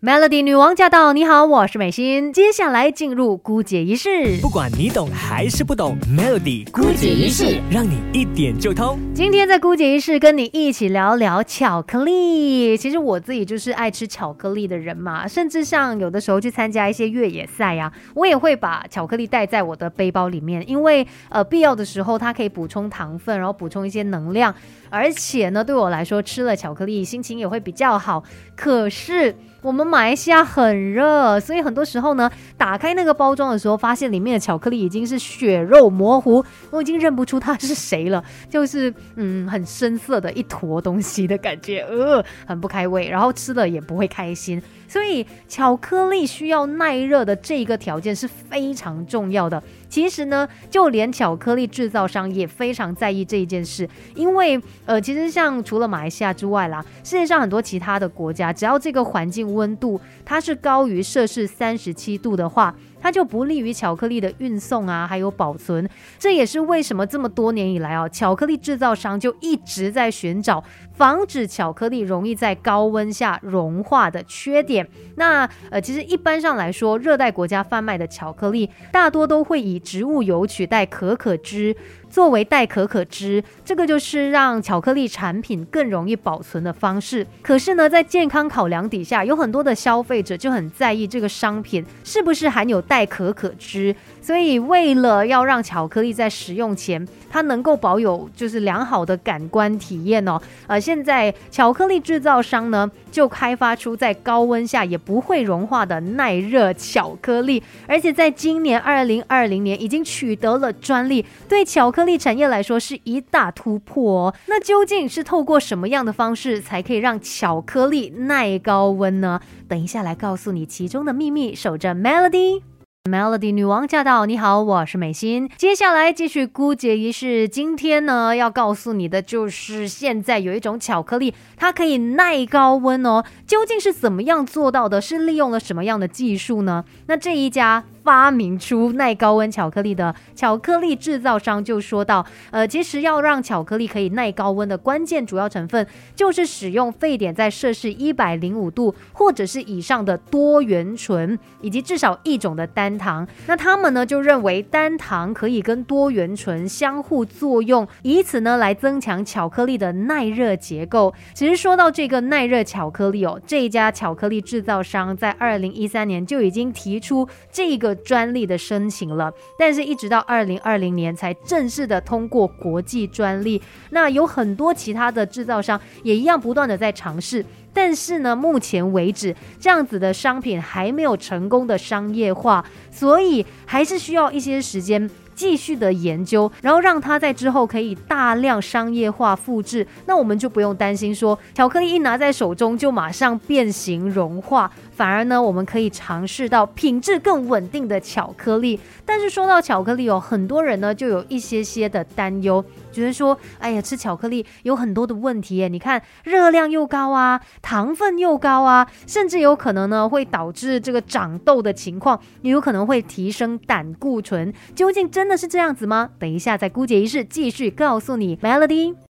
Melody 女王驾到！你好，我是美心。接下来进入姑姐仪式，不管你懂还是不懂，Melody 姑姐仪式让你一点就通。今天在姑姐仪式跟你一起聊聊巧克力。其实我自己就是爱吃巧克力的人嘛，甚至像有的时候去参加一些越野赛呀，我也会把巧克力带在我的背包里面，因为呃必要的时候它可以补充糖分，然后补充一些能量，而且呢对我来说吃了巧克力心情也会比较好。可是。我们马来西亚很热，所以很多时候呢，打开那个包装的时候，发现里面的巧克力已经是血肉模糊，我已经认不出它是谁了，就是嗯，很深色的一坨东西的感觉，呃，很不开胃，然后吃了也不会开心。所以巧克力需要耐热的这一个条件是非常重要的。其实呢，就连巧克力制造商也非常在意这一件事，因为呃，其实像除了马来西亚之外啦，世界上很多其他的国家，只要这个环境温度它是高于摄氏三十七度的话。它就不利于巧克力的运送啊，还有保存。这也是为什么这么多年以来啊，巧克力制造商就一直在寻找防止巧克力容易在高温下融化的缺点。那呃，其实一般上来说，热带国家贩卖的巧克力大多都会以植物油取代可可脂。作为代可可脂，这个就是让巧克力产品更容易保存的方式。可是呢，在健康考量底下，有很多的消费者就很在意这个商品是不是含有代可可脂。所以，为了要让巧克力在食用前它能够保有就是良好的感官体验哦，呃，现在巧克力制造商呢就开发出在高温下也不会融化的耐热巧克力，而且在今年二零二零年已经取得了专利，对巧克力产业来说是一大突破哦。那究竟是透过什么样的方式才可以让巧克力耐高温呢？等一下来告诉你其中的秘密。守着 Melody。Melody 女王驾到！你好，我是美心。接下来继续姑姐仪式。今天呢，要告诉你的就是，现在有一种巧克力，它可以耐高温哦。究竟是怎么样做到的？是利用了什么样的技术呢？那这一家。发明出耐高温巧克力的巧克力制造商就说到，呃，其实要让巧克力可以耐高温的关键主要成分，就是使用沸点在摄氏一百零五度或者是以上的多元醇，以及至少一种的单糖。那他们呢就认为单糖可以跟多元醇相互作用，以此呢来增强巧克力的耐热结构。其实说到这个耐热巧克力哦，这一家巧克力制造商在二零一三年就已经提出这个。专利的申请了，但是一直到二零二零年才正式的通过国际专利。那有很多其他的制造商也一样不断的在尝试，但是呢，目前为止这样子的商品还没有成功的商业化，所以还是需要一些时间。继续的研究，然后让它在之后可以大量商业化复制，那我们就不用担心说巧克力一拿在手中就马上变形融化，反而呢，我们可以尝试到品质更稳定的巧克力。但是说到巧克力哦，很多人呢就有一些些的担忧。觉得说，哎呀，吃巧克力有很多的问题耶！你看，热量又高啊，糖分又高啊，甚至有可能呢会导致这个长痘的情况，也有可能会提升胆固醇。究竟真的是这样子吗？等一下在姑姐仪式继续告诉你 Melody。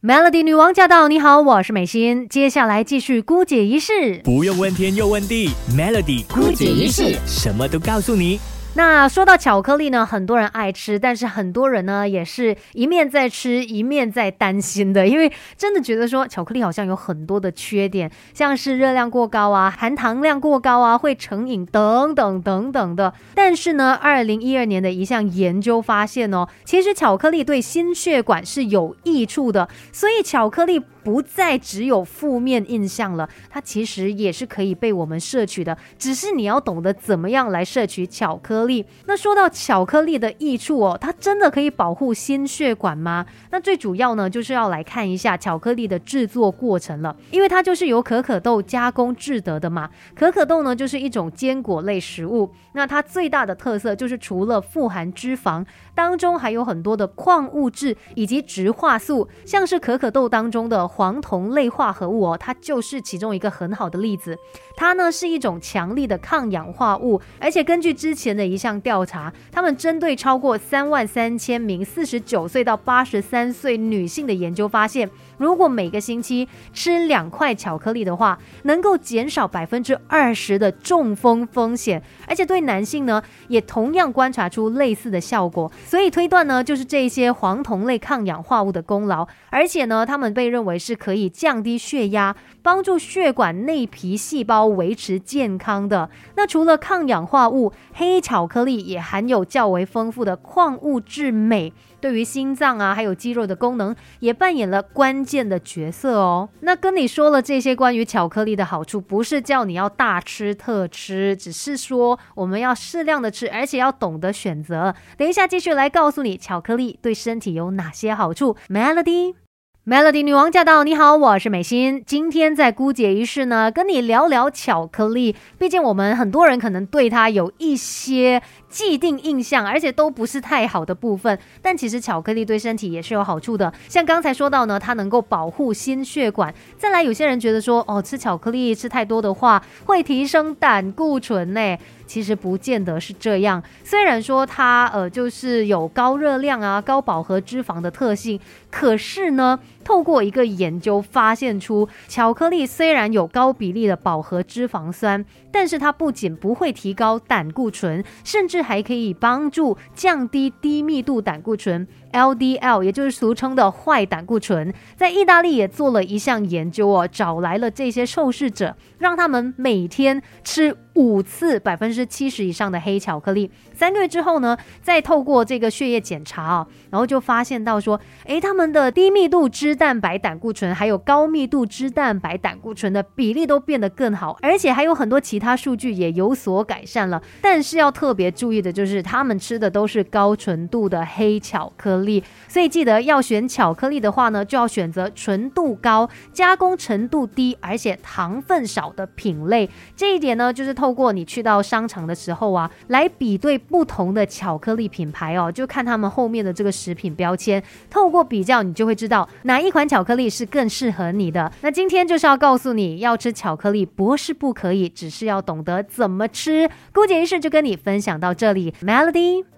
Melody，Melody 女王驾到！你好，我是美心。接下来继续姑姐仪式，不用问天又问地，Melody 姑姐仪式什么都告诉你。那说到巧克力呢，很多人爱吃，但是很多人呢也是一面在吃，一面在担心的，因为真的觉得说巧克力好像有很多的缺点，像是热量过高啊，含糖量过高啊，会成瘾等等等等的。但是呢，二零一二年的一项研究发现哦，其实巧克力对心血管是有益处的，所以巧克力。不再只有负面印象了，它其实也是可以被我们摄取的，只是你要懂得怎么样来摄取巧克力。那说到巧克力的益处哦，它真的可以保护心血管吗？那最主要呢，就是要来看一下巧克力的制作过程了，因为它就是由可可豆加工制得的嘛。可可豆呢，就是一种坚果类食物，那它最大的特色就是除了富含脂肪，当中还有很多的矿物质以及植化素，像是可可豆当中的。黄酮类化合物哦，它就是其中一个很好的例子。它呢是一种强力的抗氧化物，而且根据之前的一项调查，他们针对超过三万三千名四十九岁到八十三岁女性的研究发现，如果每个星期吃两块巧克力的话，能够减少百分之二十的中风风险，而且对男性呢也同样观察出类似的效果。所以推断呢，就是这些黄酮类抗氧化物的功劳，而且呢，他们被认为是可以降低血压。帮助血管内皮细胞维持健康的。那除了抗氧化物，黑巧克力也含有较为丰富的矿物质镁，对于心脏啊还有肌肉的功能也扮演了关键的角色哦。那跟你说了这些关于巧克力的好处，不是叫你要大吃特吃，只是说我们要适量的吃，而且要懂得选择。等一下继续来告诉你巧克力对身体有哪些好处。Melody。Melody 女王驾到！你好，我是美心。今天在姑姐仪式呢，跟你聊聊巧克力。毕竟我们很多人可能对它有一些既定印象，而且都不是太好的部分。但其实巧克力对身体也是有好处的。像刚才说到呢，它能够保护心血管。再来，有些人觉得说，哦，吃巧克力吃太多的话，会提升胆固醇呢。其实不见得是这样。虽然说它呃就是有高热量啊、高饱和脂肪的特性，可是呢，透过一个研究发现出，巧克力虽然有高比例的饱和脂肪酸，但是它不仅不会提高胆固醇，甚至还可以帮助降低低密度胆固醇。LDL，也就是俗称的坏胆固醇，在意大利也做了一项研究哦，找来了这些受试者，让他们每天吃五次百分之七十以上的黑巧克力。三个月之后呢，再透过这个血液检查啊，然后就发现到说，诶，他们的低密度脂蛋白胆固醇还有高密度脂蛋白胆固醇的比例都变得更好，而且还有很多其他数据也有所改善了。但是要特别注意的就是，他们吃的都是高纯度的黑巧克力，所以记得要选巧克力的话呢，就要选择纯度高、加工程度低，而且糖分少的品类。这一点呢，就是透过你去到商场的时候啊，来比对。不同的巧克力品牌哦，就看他们后面的这个食品标签，透过比较，你就会知道哪一款巧克力是更适合你的。那今天就是要告诉你要吃巧克力，不是不可以，只是要懂得怎么吃。姑姐一事就跟你分享到这里，Melody。